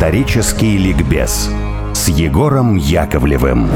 Исторический ликбез с Егором Яковлевым.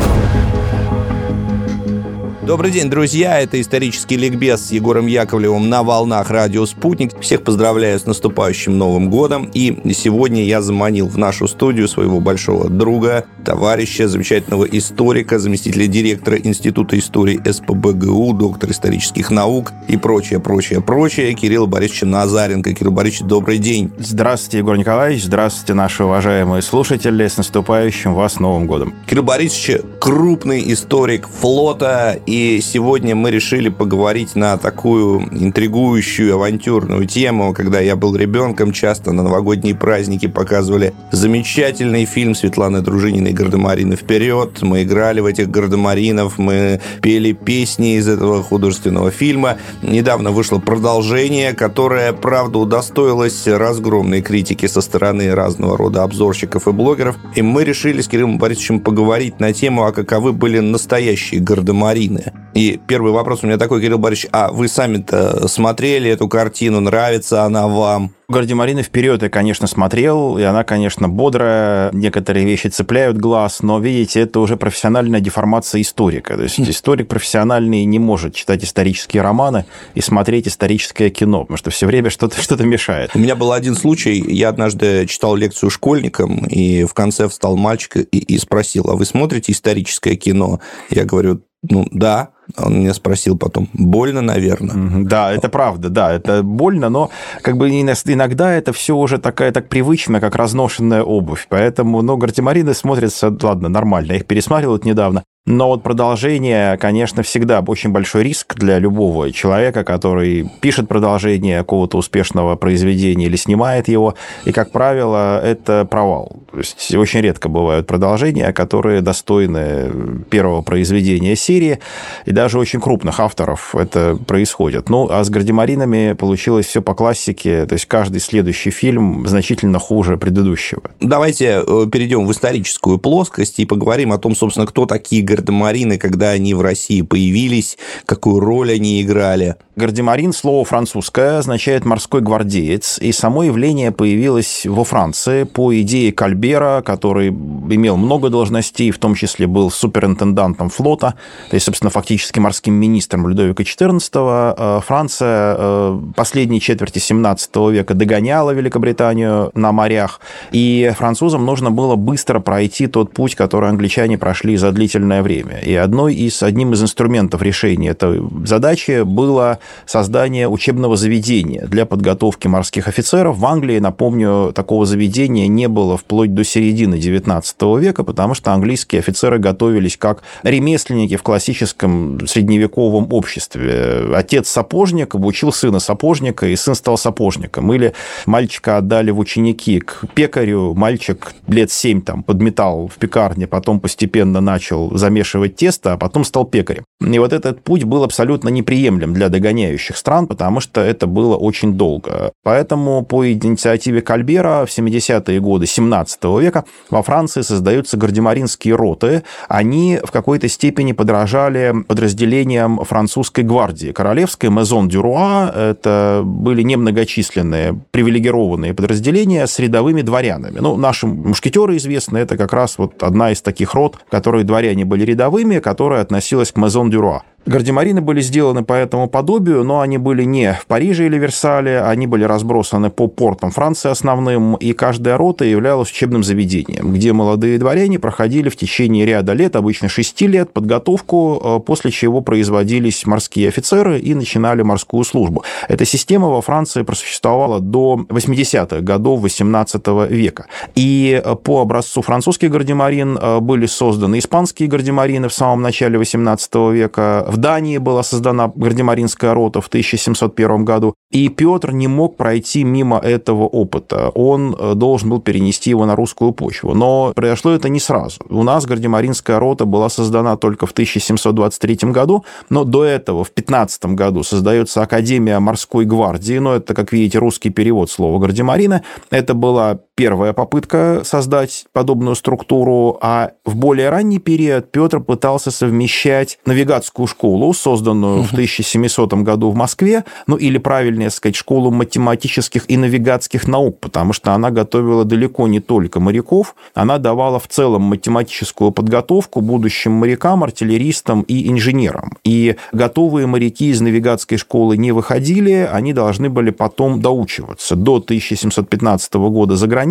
Добрый день, друзья! Это исторический ликбез с Егором Яковлевым на волнах радио «Спутник». Всех поздравляю с наступающим Новым годом. И сегодня я заманил в нашу студию своего большого друга, товарища, замечательного историка, заместителя директора Института истории СПБГУ, доктор исторических наук и прочее, прочее, прочее, Кирилла Борисовича Назаренко. Кирилл Борисович, добрый день. Здравствуйте, Егор Николаевич. Здравствуйте, наши уважаемые слушатели. С наступающим вас Новым годом. Кирилл Борисович крупный историк флота и и сегодня мы решили поговорить на такую интригующую, авантюрную тему. Когда я был ребенком, часто на новогодние праздники показывали замечательный фильм Светланы Дружининой «Гардемарины вперед». Мы играли в этих гардемаринов, мы пели песни из этого художественного фильма. Недавно вышло продолжение, которое, правда, удостоилось разгромной критики со стороны разного рода обзорщиков и блогеров. И мы решили с Кириллом Борисовичем поговорить на тему, а каковы были настоящие гардемарины. И первый вопрос у меня такой, Кирилл Борисович, а вы сами-то смотрели эту картину, нравится она вам? Гардемарины вперед я, конечно, смотрел, и она, конечно, бодрая, некоторые вещи цепляют глаз, но, видите, это уже профессиональная деформация историка. То есть историк профессиональный не может читать исторические романы и смотреть историческое кино, потому что все время что-то что мешает. У меня был один случай, я однажды читал лекцию школьникам, и в конце встал мальчик и, и спросил, а вы смотрите историческое кино? Я говорю, ну, да. Он меня спросил потом, больно, наверное. Да, это правда, да, это больно, но как бы иногда это все уже такая так привычная, как разношенная обувь. Поэтому, ну, гардемарины смотрятся, ладно, нормально. Я их пересматривал недавно. Но вот продолжение, конечно, всегда очень большой риск для любого человека, который пишет продолжение какого-то успешного произведения или снимает его. И, как правило, это провал. То есть очень редко бывают продолжения, которые достойны первого произведения серии. И даже очень крупных авторов это происходит. Ну, а с «Гардемаринами» получилось все по классике. То есть каждый следующий фильм значительно хуже предыдущего. Давайте э, перейдем в историческую плоскость и поговорим о том, собственно, кто такие гардемарины, когда они в России появились, какую роль они играли. Гардемарин, слово французское, означает «морской гвардеец», и само явление появилось во Франции по идее Кальбера, который имел много должностей, в том числе был суперинтендантом флота, то есть, собственно, фактически морским министром Людовика XIV. Э, Франция э, последней четверти 17 века догоняла Великобританию на морях, и французам нужно было быстро пройти тот путь, который англичане прошли за длительное время. И одной из, одним из инструментов решения этой задачи было создание учебного заведения для подготовки морских офицеров. В Англии, напомню, такого заведения не было вплоть до середины XIX века, потому что английские офицеры готовились как ремесленники в классическом средневековом обществе. Отец сапожник обучил сына сапожника, и сын стал сапожником. Или мальчика отдали в ученики к пекарю, мальчик лет семь там подметал в пекарне, потом постепенно начал замешивать тесто, а потом стал пекарем. И вот этот путь был абсолютно неприемлем для догоняющих стран, потому что это было очень долго. Поэтому по инициативе Кальбера в 70-е годы 17 века во Франции создаются гардемаринские роты. Они в какой-то степени подражали подразделениям французской гвардии. Королевской Мезон Дюруа – это были немногочисленные привилегированные подразделения с рядовыми дворянами. Ну, наши мушкетеры известны, это как раз вот одна из таких рот, в которой дворяне были рядовыми, которая относилась к Мезон Дюруа. Гардемарины были сделаны по этому подобию, но они были не в Париже или Версале, они были разбросаны по портам Франции основным, и каждая рота являлась учебным заведением, где молодые дворяне проходили в течение ряда лет, обычно шести лет, подготовку, э, после чего производились морские офицеры и начинали морскую службу. Эта система во Франции просуществовала до 80-х годов 18 века. И э, по образцу французских гардемарин э, были созданы испанские гардемарины в самом начале 18 века, в Дании была создана гардемаринская рота в 1701 году, и Петр не мог пройти мимо этого опыта. Он э, должен был перенести его на русскую почву. Но произошло это не сразу. У нас гардемаринская рота была создана только в 1723 году, но до этого, в 15 году, создается Академия морской гвардии. Но это, как видите, русский перевод слова гардемарина. Это была первая попытка создать подобную структуру, а в более ранний период Петр пытался совмещать навигатскую школу, созданную угу. в 1700 году в Москве, ну или правильнее сказать, школу математических и навигатских наук, потому что она готовила далеко не только моряков, она давала в целом математическую подготовку будущим морякам, артиллеристам и инженерам. И готовые моряки из навигатской школы не выходили, они должны были потом доучиваться до 1715 года за границей,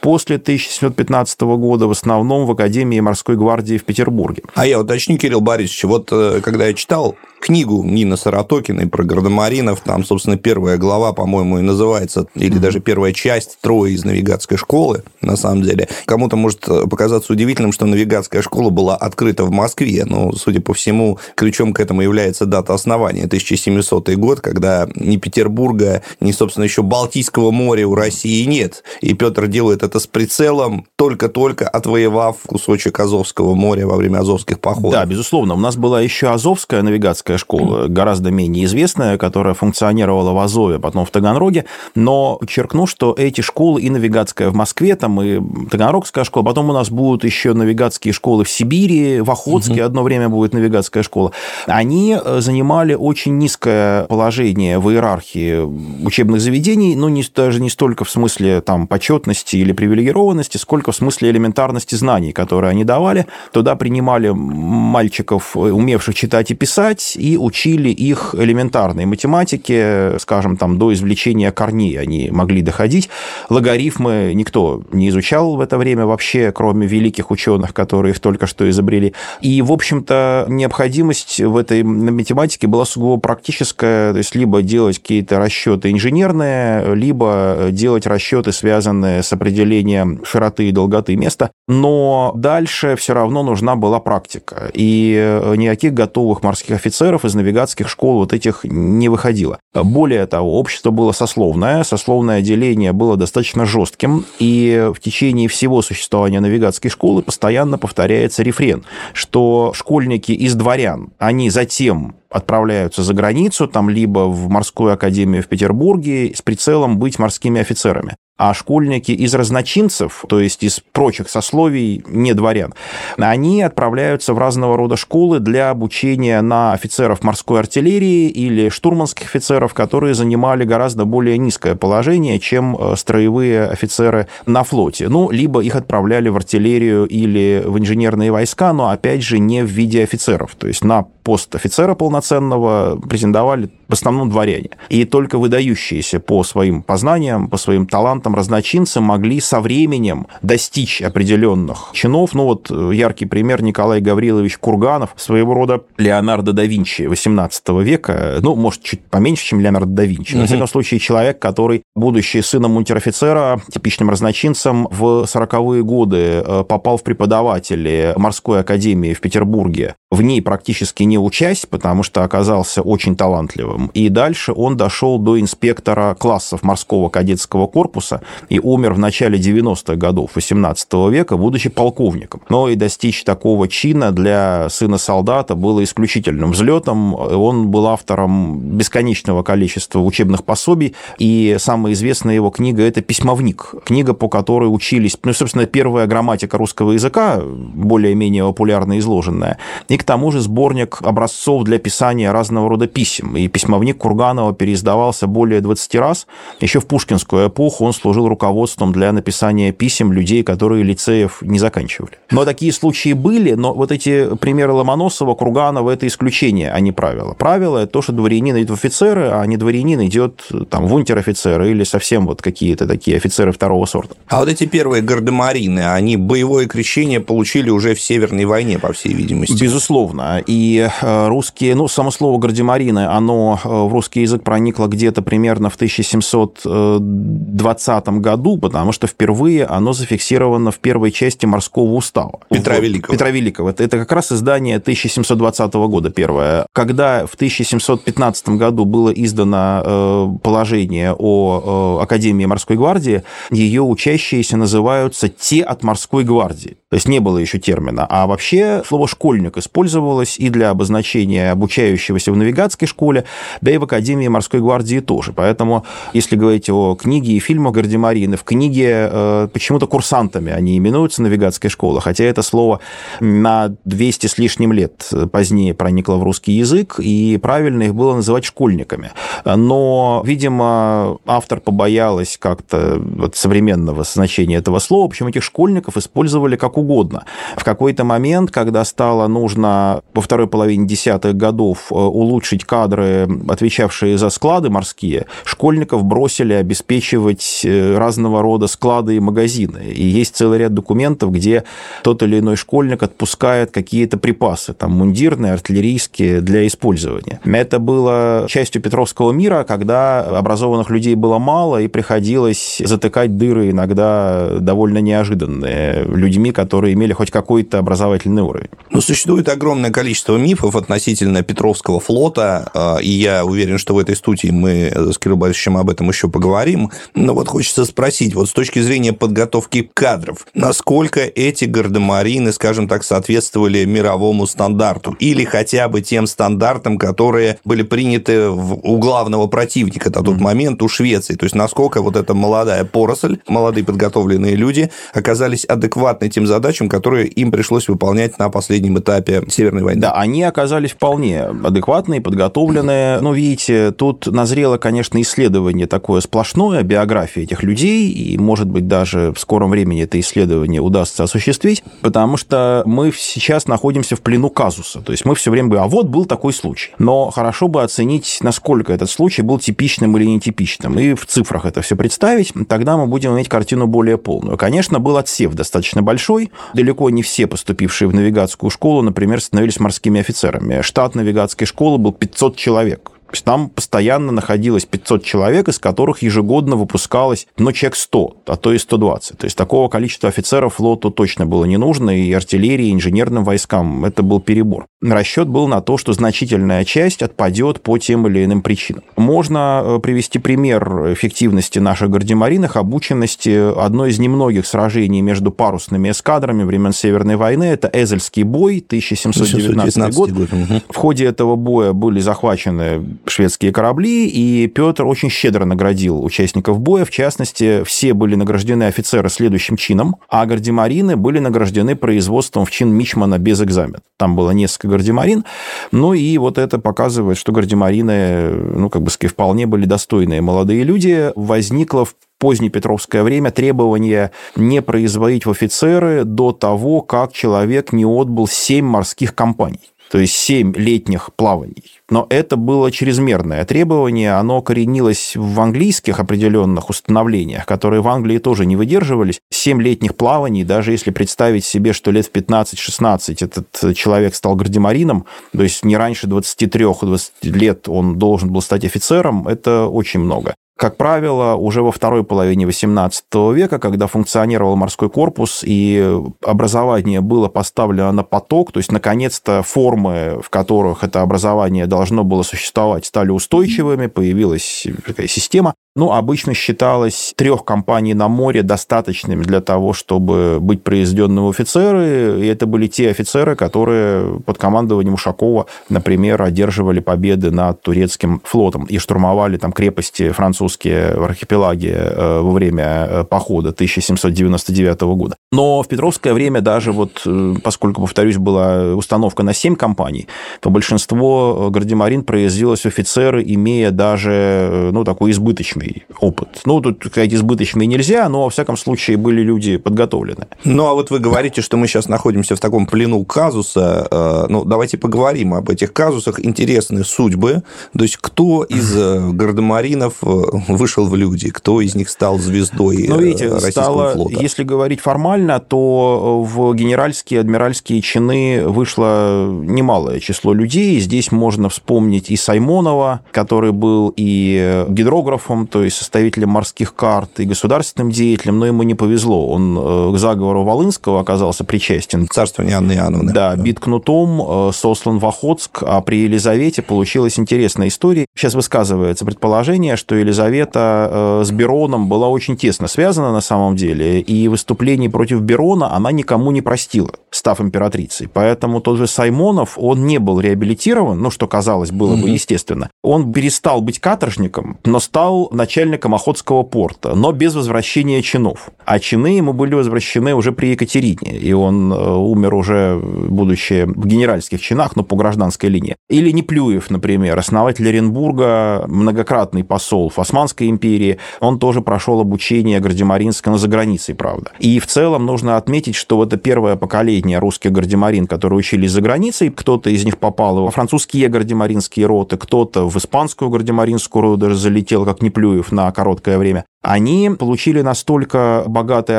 после 1715 года в основном в Академии морской гвардии в Петербурге. А я уточню, Кирилл Борисович, вот э, когда я читал книгу Нины Саратокиной про гардемаринов. Там, собственно, первая глава, по-моему, и называется, или даже первая часть «Трое из навигатской школы», на самом деле. Кому-то может показаться удивительным, что навигатская школа была открыта в Москве, но, судя по всему, ключом к этому является дата основания, 1700 год, когда ни Петербурга, ни, собственно, еще Балтийского моря у России нет. И Петр делает это с прицелом, только-только отвоевав кусочек Азовского моря во время азовских походов. Да, безусловно. У нас была еще Азовская навигатская Азовская школа, гораздо менее известная, которая функционировала в Азове, потом в Таганроге, но подчеркну, что эти школы и навигатская в Москве, там и Таганрогская школа, потом у нас будут еще навигатские школы в Сибири, в Охотске угу. одно время будет навигатская школа, они э, занимали очень низкое положение в иерархии учебных заведений, ну, не, даже не столько в смысле там почетности или привилегированности, сколько в смысле элементарности знаний, которые они давали. Туда принимали мальчиков, умевших читать и писать, и учили их элементарной математике, скажем, там, до извлечения корней они могли доходить. Логарифмы никто не изучал в это время вообще, кроме великих ученых, которые их только что изобрели. И, в общем-то, необходимость в этой математике была сугубо практическая, то есть либо делать какие-то расчеты инженерные, либо делать расчеты, связанные с определением широты и долготы места. Но дальше все равно нужна была практика. И никаких готовых морских офицеров офицеров из навигатских школ вот этих не выходило. Более того, общество было сословное, сословное деление было достаточно жестким, и в течение всего существования навигатской школы постоянно повторяется рефрен, что школьники из дворян, они затем отправляются за границу, там либо в морскую академию в Петербурге с прицелом быть морскими офицерами а школьники из разночинцев, то есть из прочих сословий, не дворян, они отправляются в разного рода школы для обучения на офицеров морской артиллерии или штурманских офицеров, которые занимали гораздо более низкое положение, чем э, строевые офицеры на флоте. Ну, либо их отправляли в артиллерию или в инженерные войска, но, опять же, не в виде офицеров. То есть на пост офицера полноценного претендовали в основном дворяне. И только выдающиеся по своим познаниям, по своим талантам разночинцы могли со временем достичь определенных чинов. Ну вот э, яркий пример Николай Гаврилович Курганов, своего рода Леонардо да Винчи XVIII века, ну, может, чуть поменьше, чем Леонардо да Винчи. Угу. На всяком случае, человек, который, будучи сыном унтер-офицера, типичным разночинцем, в 40-е годы э, попал в преподаватели морской академии в Петербурге, в ней практически не учась, потому что оказался очень талантливым. И дальше он дошел до инспектора классов морского кадетского корпуса и умер в начале 90-х годов 18 века, будучи полковником. Но и достичь такого чина для сына солдата было исключительным взлетом. Он был автором бесконечного количества учебных пособий, и самая известная его книга – это «Письмовник», книга, по которой учились, ну, собственно, первая грамматика русского языка, более-менее популярно изложенная, и к тому же сборник образцов для писания разного рода писем. И письмовник Курганова переиздавался более 20 раз. Еще в пушкинскую эпоху он служил руководством для написания писем людей, которые лицеев не заканчивали. Но такие случаи были, но вот эти примеры Ломоносова, Курганова – это исключение, а не правило. Правило – это то, что дворянин идет в офицеры, а не дворянин идет там, в унтер-офицеры или совсем вот какие-то такие офицеры второго сорта. А вот эти первые гардемарины, они боевое крещение получили уже в Северной войне, по всей видимости. Безусловно Безусловно. И э, русские, ну, само слово гардемарины, оно э, в русский язык проникло где-то примерно в 1720 году, потому что впервые оно зафиксировано в первой части морского устава. Петра Великого. Петра Великого. Это, это как раз издание 1720 года первое. Когда в 1715 году было издано э, положение о Академии морской гвардии, ее учащиеся называются «те от морской гвардии». То есть не было еще термина. А вообще слово «школьник» использовалось и для обозначения обучения обучающегося в навигатской школе, да и в Академии морской гвардии тоже. Поэтому, если говорить о книге и фильмах Гардемарины, в книге э, почему-то курсантами они именуются навигатской школы, хотя это слово на 200 с лишним лет позднее проникло в русский язык, и правильно их было называть школьниками. Но, видимо, автор побоялась как-то вот современного значения этого слова. В общем, этих школьников использовали как угодно. В какой-то момент, когда стало нужно во второй половине десятых годов э, улучшить кадры, отвечавшие за склады морские, школьников бросили обеспечивать э, разного рода склады и магазины. И есть целый ряд документов, где тот или иной школьник отпускает какие-то припасы, там, мундирные, артиллерийские, для использования. Это было частью Петровского мира, когда образованных людей было мало, и приходилось затыкать дыры иногда довольно неожиданные людьми, которые имели хоть какой-то образовательный уровень. Ну, существует огромное количество мифов относительно Петровского флота, а, и я уверен, что в этой студии мы с Кириллом Борисовичем об этом еще поговорим. Но вот хочется спросить, вот с точки зрения подготовки кадров, насколько эти гардемарины, скажем так, соответствовали мировому стандарту или хотя бы тем стандартам, которые были приняты у главного противника на тот момент, у Швеции. То есть, насколько вот эта молодая поросль, молодые подготовленные люди оказались адекватны тем задачам, которые им пришлось выполнять на последнем этапе Северной войны. Да, они оказались вполне адекватные, подготовленные. Но, видите, тут назрело, конечно, исследование такое сплошное, биография этих людей, и, может быть, даже в скором времени это исследование удастся осуществить, потому что мы сейчас находимся в плену казуса. То есть мы все время говорим, а вот был такой случай. Но хорошо бы оценить, насколько этот случай был типичным или нетипичным, и в цифрах это все представить, тогда мы будем иметь картину более полную. Конечно, был отсев достаточно большой. Далеко не все поступившие в навигатскую школу, например, становились морскими офицерами. Штат навигатской школы был 500 человек. Там постоянно находилось 500 человек, из которых ежегодно выпускалось, ну, человек 100, а то и 120. То есть такого количества офицеров флоту точно было не нужно, и артиллерии, и инженерным войскам это был перебор. Расчет был на то, что значительная часть отпадет по тем или иным причинам. Можно э, привести пример эффективности наших гардемаринах, обученности одной из немногих сражений между парусными эскадрами времен Северной войны. Это Эзельский бой, 1719 год. год. В ходе этого боя были захвачены шведские корабли, и Петр очень щедро наградил участников боя. В частности, все были награждены офицеры следующим чином, а гардемарины были награждены производством в чин мичмана без экзамена. Там было несколько гардемарин, ну и вот это показывает, что гардемарины, ну, как бы сказать, вполне были достойные молодые люди. Возникло в позднепетровское время требование не производить в офицеры до того, как человек не отбыл семь морских компаний то есть 7 летних плаваний. Но это было чрезмерное требование, оно коренилось в английских определенных установлениях, которые в Англии тоже не выдерживались. 7 летних плаваний, даже если представить себе, что лет в 15-16 этот человек стал гардемарином, то есть не раньше 23-20 лет он должен был стать офицером, это очень много. Как правило, уже во второй половине XVIII века, когда функционировал морской корпус и образование было поставлено на поток, то есть, наконец-то, формы, в которых это образование должно было существовать, стали устойчивыми, появилась такая система, ну, обычно считалось трех компаний на море достаточными для того, чтобы быть произведенным в офицеры, и это были те офицеры, которые под командованием Ушакова, например, одерживали победы над турецким флотом и штурмовали там крепости французские в архипелаге э, во время э, похода 1799 года. Но в Петровское время даже вот, э, поскольку, повторюсь, была установка на семь компаний, то большинство гардемарин произвелось офицеры, имея даже ну, такой избыточный избыточный опыт. Ну, тут сказать избыточный нельзя, но, во всяком случае, были люди подготовлены. Ну, а вот вы говорите, что мы сейчас находимся в таком плену казуса. Э, ну, давайте поговорим об этих казусах. Интересные судьбы. То есть, кто из э, гардемаринов э, вышел в люди? Кто из них стал звездой ну, видите, российского стало, флота? Если говорить формально, то в генеральские, адмиральские чины вышло немалое число людей. Здесь можно вспомнить и Саймонова, который был и гидрографом, то есть составителем морских карт и государственным деятелем, но ему не повезло. Он э, к заговору Волынского оказался причастен. Царствование Анны Иоанновны. Да, бит кнутом, сослан в Охотск, а при Елизавете получилась интересная история. Сейчас высказывается предположение, что Елизавета с Бероном была очень тесно связана на самом деле, и выступлений против Берона она никому не простила, став императрицей. Поэтому тот же Саймонов, он не был реабилитирован, ну, что казалось было угу. бы естественно. Он перестал быть каторжником, но стал начальником Охотского порта, но без возвращения чинов. А чины ему были возвращены уже при Екатерине, и он э, умер уже, будучи в генеральских чинах, но по гражданской линии. Или Неплюев, например, основатель Оренбурга, многократный посол в Османской империи, он тоже прошел обучение гардемаринское, но за границей, правда. И в целом нужно отметить, что это первое поколение русских гардемарин, которые учились за границей, кто-то из них попал во французские гардемаринские роты, кто-то в испанскую гардемаринскую роту даже залетел, как Неплюев, на короткое время они получили настолько богатое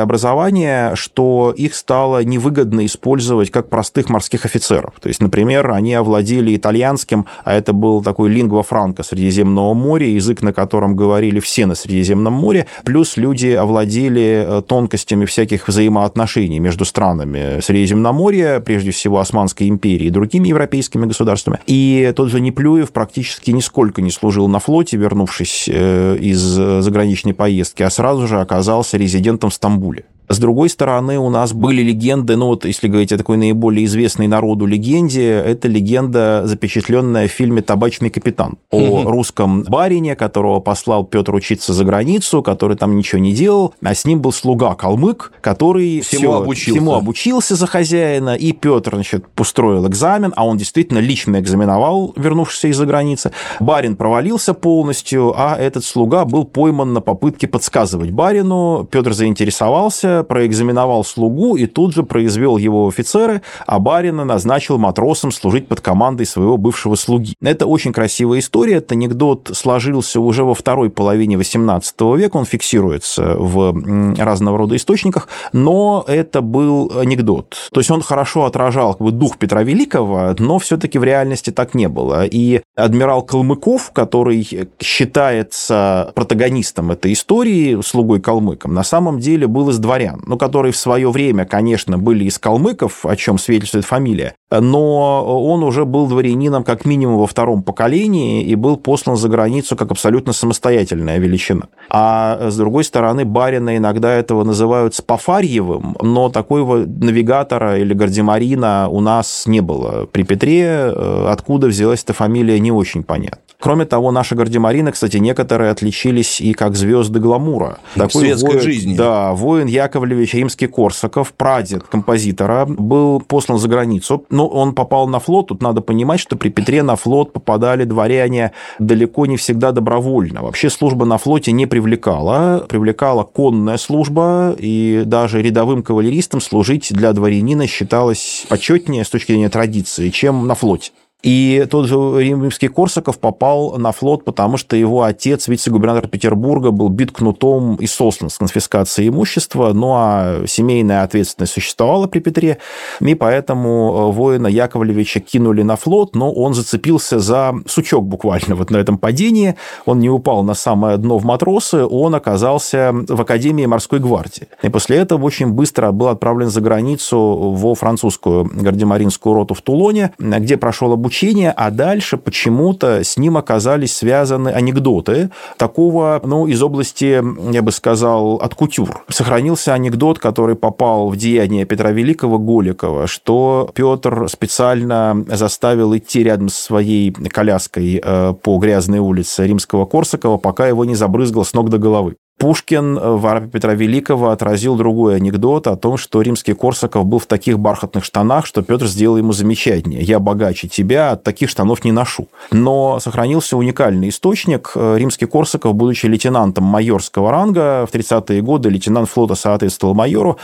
образование, что их стало невыгодно использовать как простых морских офицеров. То есть, например, они овладели итальянским, а это был такой лингва франка Средиземного моря, язык, на котором говорили все на Средиземном море, плюс люди овладели э, тонкостями всяких взаимоотношений между странами Средиземноморья, прежде всего Османской империи и другими европейскими государствами. И тот же Неплюев практически нисколько не служил на флоте, вернувшись э, из э, заграничной поездки поездки, а сразу же оказался резидентом в Стамбуле. С другой стороны, у нас были легенды, ну вот если говорить о такой наиболее известной народу легенде, это легенда, запечатленная в фильме «Табачный капитан» о русском барине, которого послал Петр учиться за границу, который там ничего не делал, а с ним был слуга калмык, который всему, все, обучился. всему обучился за хозяина, и Петр, значит, устроил экзамен, а он действительно лично экзаменовал, вернувшись из-за границы. Барин провалился полностью, а этот слуга был пойман на попытке подсказывать барину. Петр заинтересовался, проэкзаменовал слугу и тут же произвел его офицеры, а барина назначил матросом служить под командой своего бывшего слуги. Это очень красивая история. Этот анекдот сложился уже во второй половине XVIII века, он фиксируется в разного рода источниках, но это был анекдот. То есть он хорошо отражал как бы, дух Петра Великого, но все-таки в реальности так не было. И адмирал Калмыков, который считается протагонистом этой истории, слугой калмыком, на самом деле был из дворян славян, ну, которые в свое время, конечно, были из калмыков, о чем свидетельствует фамилия, но он уже был дворянином как минимум во втором поколении и был послан за границу как абсолютно самостоятельная величина. А с другой стороны, барина иногда этого называют Спафарьевым, но такого навигатора или гардемарина у нас не было при Петре. Откуда взялась эта фамилия, не очень понятно. Кроме того, наши гардемарины, кстати, некоторые отличились и как звезды гламура. Такой светской воин, жизни. Да, воин Яковлевич Римский-Корсаков, прадед композитора, был послан за границу. Но он попал на флот. Тут надо понимать, что при Петре на флот попадали дворяне далеко не всегда добровольно. Вообще служба на флоте не привлекала. Привлекала конная служба, и даже рядовым кавалеристам служить для дворянина считалось почетнее с точки зрения традиции, чем на флоте. И тот же римский Корсаков попал на флот, потому что его отец, вице-губернатор Петербурга, был бит кнутом и сослан с конфискацией имущества, ну а семейная ответственность существовала при Петре, и поэтому э, воина Яковлевича кинули на флот, но он зацепился за сучок буквально вот на этом падении, он не упал на самое дно в матросы, он оказался в Академии морской гвардии. И после этого очень быстро был отправлен за границу во французскую гардемаринскую роту в Тулоне, где прошел обучение обучения, а дальше почему-то с ним оказались связаны анекдоты такого, ну, из области, я бы сказал, от кутюр. Сохранился анекдот, который попал в деяние Петра Великого Голикова, что Петр специально заставил идти рядом со своей коляской э, по грязной улице римского Корсакова, пока его не забрызгал с ног до головы. Пушкин в арапе Петра Великого отразил другой анекдот о том, что римский Корсаков был в таких бархатных штанах, что Петр сделал ему замечание. «Я богаче тебя, от таких штанов не ношу». Но сохранился уникальный источник. Римский Корсаков, будучи лейтенантом майорского ранга, в 30-е годы лейтенант флота соответствовал майору,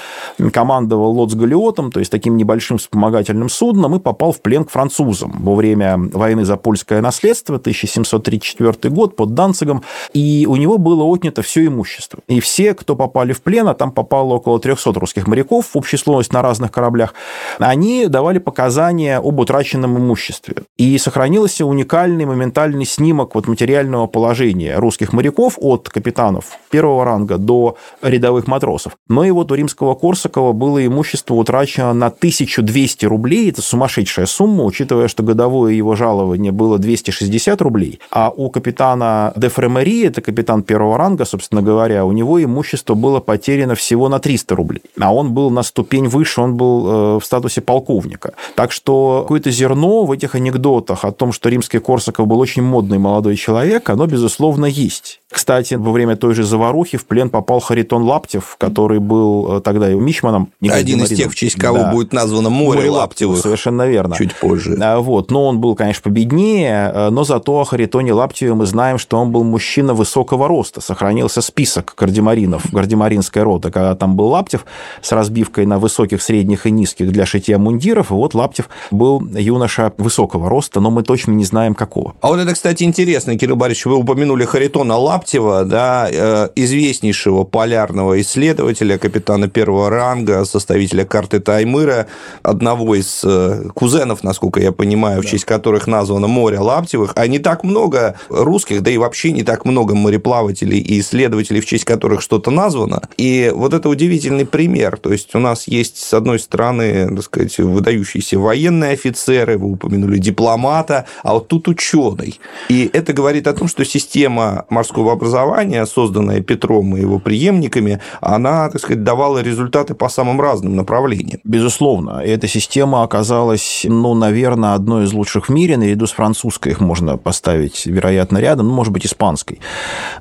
командовал лот-галиотом, то есть таким небольшим вспомогательным судном, и попал в плен к французам во время войны за польское наследство, 1734 год, под Данцигом, и у него было отнято все ему имущество. И все, кто попали в плен, а там попало около 300 русских моряков в общей сложности на разных кораблях, они давали показания об утраченном имуществе. И сохранился уникальный моментальный снимок вот материального положения русских моряков от капитанов первого ранга до рядовых матросов. Но и вот у римского Корсакова было имущество утрачено на 1200 рублей. Это сумасшедшая сумма, учитывая, что годовое его жалование было 260 рублей. А у капитана де Фремери, это капитан первого ранга, собственно говоря, у него имущество было потеряно всего на 300 рублей. А он был на ступень выше, он был э, в статусе полковника. Так что какое-то зерно в этих анекдотах о том, что римский Корсаков был очень модный молодой человек, оно, безусловно, есть. Кстати, во время той же заварухи в плен попал Харитон Лаптев, который был э, тогда и мичманом. Один из тех, в честь кого да. будет названо море, море Лаптевых. Совершенно верно. Чуть позже. А, вот. Но он был, конечно, победнее, э, но зато о Харитоне Лаптеве мы знаем, что он был мужчина высокого роста. Сохранился список гардемаринов, гардемаринская рота, когда там был Лаптев с разбивкой на высоких, средних и низких для шитья мундиров. И вот Лаптев был юноша высокого роста, но мы точно не знаем какого. А вот это, кстати, интересно, Кирилл Борисович, вы упомянули Харитона Лаптева, Лаптева, да, э, известнейшего полярного исследователя, капитана первого ранга, составителя карты Таймыра, одного из э, кузенов, насколько я понимаю, в честь которых названо море Лаптевых, а не так много русских, да и вообще не так много мореплавателей и исследователей, в честь которых что-то названо. И вот это удивительный пример. То есть у нас есть, с одной стороны, так сказать, выдающиеся военные офицеры, вы упомянули дипломата, а вот тут ученый. И это говорит о том, что система морского образования, созданная Петром и его преемниками, она, так сказать, давала результаты по самым разным направлениям. Безусловно. Эта система оказалась, ну, наверное, одной из лучших в мире. Наряду с французской их можно поставить, вероятно, рядом, ну, может быть, испанской.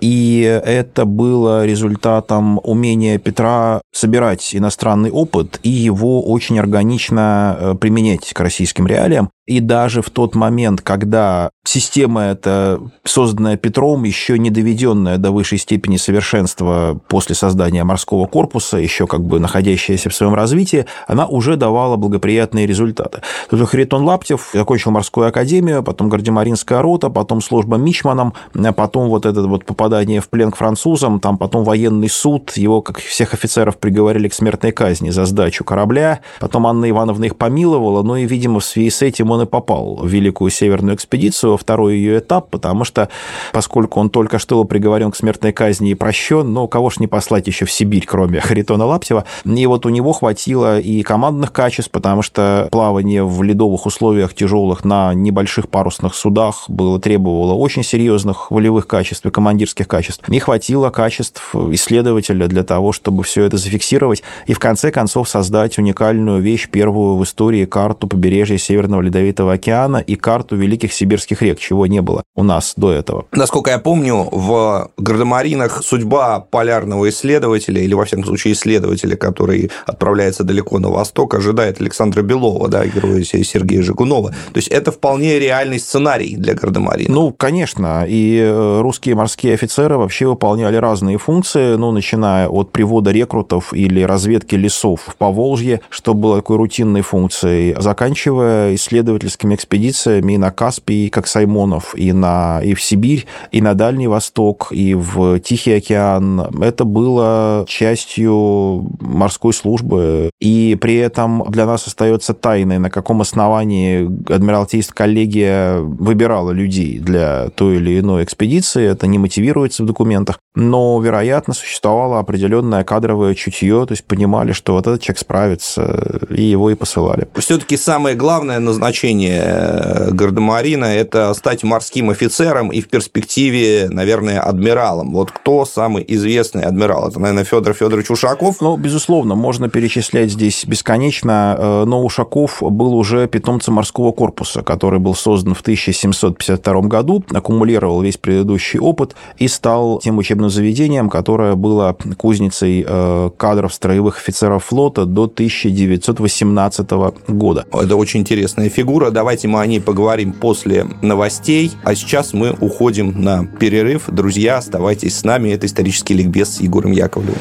И это было результатом умения Петра собирать иностранный опыт и его очень органично э, применять к российским реалиям. И даже в тот момент, когда система эта, созданная Петром, еще не доведенная до высшей степени совершенства после создания морского корпуса, еще как бы находящаяся в своем развитии, она уже давала благоприятные результаты. Тут есть Харитон Лаптев закончил морскую академию, потом Гардемаринская рота, потом служба мичманом, потом вот это вот попадание в плен к французам, там потом военный суд, его, как всех офицеров, приговорили к смертной казни за сдачу корабля, потом Анна Ивановна их помиловала, но и, видимо, в связи с этим он и попал в Великую Северную экспедицию, во второй ее этап, потому что, поскольку он только что был приговорен к смертной казни и прощен, но кого ж не послать еще в Сибирь, кроме Харитона Лаптева, и вот у него хватило и командных качеств, потому что плавание в ледовых условиях тяжелых на небольших парусных судах было требовало очень серьезных волевых качеств и командирских качеств. Не хватило качеств исследователя для того, чтобы все это зафиксировать и в конце концов создать уникальную вещь, первую в истории карту побережья Северного Ледовитого Ледовитого океана и карту великих сибирских рек, чего не было у нас до этого. Насколько я помню, в Гардемаринах судьба полярного исследователя, или, во всяком случае, исследователя, который отправляется далеко на восток, ожидает Александра Белова, да, героя Сергея Жигунова. То есть это вполне реальный сценарий для Гардемарина. Ну, конечно. И э, русские морские офицеры вообще выполняли разные функции, ну, начиная от привода рекрутов или разведки лесов в Поволжье, что было такой рутинной функцией, заканчивая исследованием исследовательскими экспедициями и на Каспий, как Саймонов, и, на, и в Сибирь, и на Дальний Восток, и в Тихий океан. Это было частью морской службы. И при этом для нас остается тайной, на каком основании Адмиралтейская коллегия выбирала людей для той или иной экспедиции. Это не мотивируется в документах. Но, вероятно, существовало определенное кадровое чутье, то есть понимали, что вот этот человек справится, и его и посылали. Все-таки самое главное назначение э, гардемарина – это стать морским офицером и в перспективе, наверное, адмиралом. Вот кто самый известный адмирал? Это, наверное, Федор Федорович Ушаков? Ну, безусловно, можно перечислять здесь бесконечно, э, но Ушаков был уже питомцем морского корпуса, который был создан в 1752 году, аккумулировал весь предыдущий опыт и стал тем учебным заведением, которое было кузницей э, кадров строевых офицеров флота до 1918 года. Это очень интересная фигура. Давайте мы о ней поговорим после новостей. А сейчас мы уходим на перерыв. Друзья, оставайтесь с нами. Это исторический ликбез с Егором Яковлевым.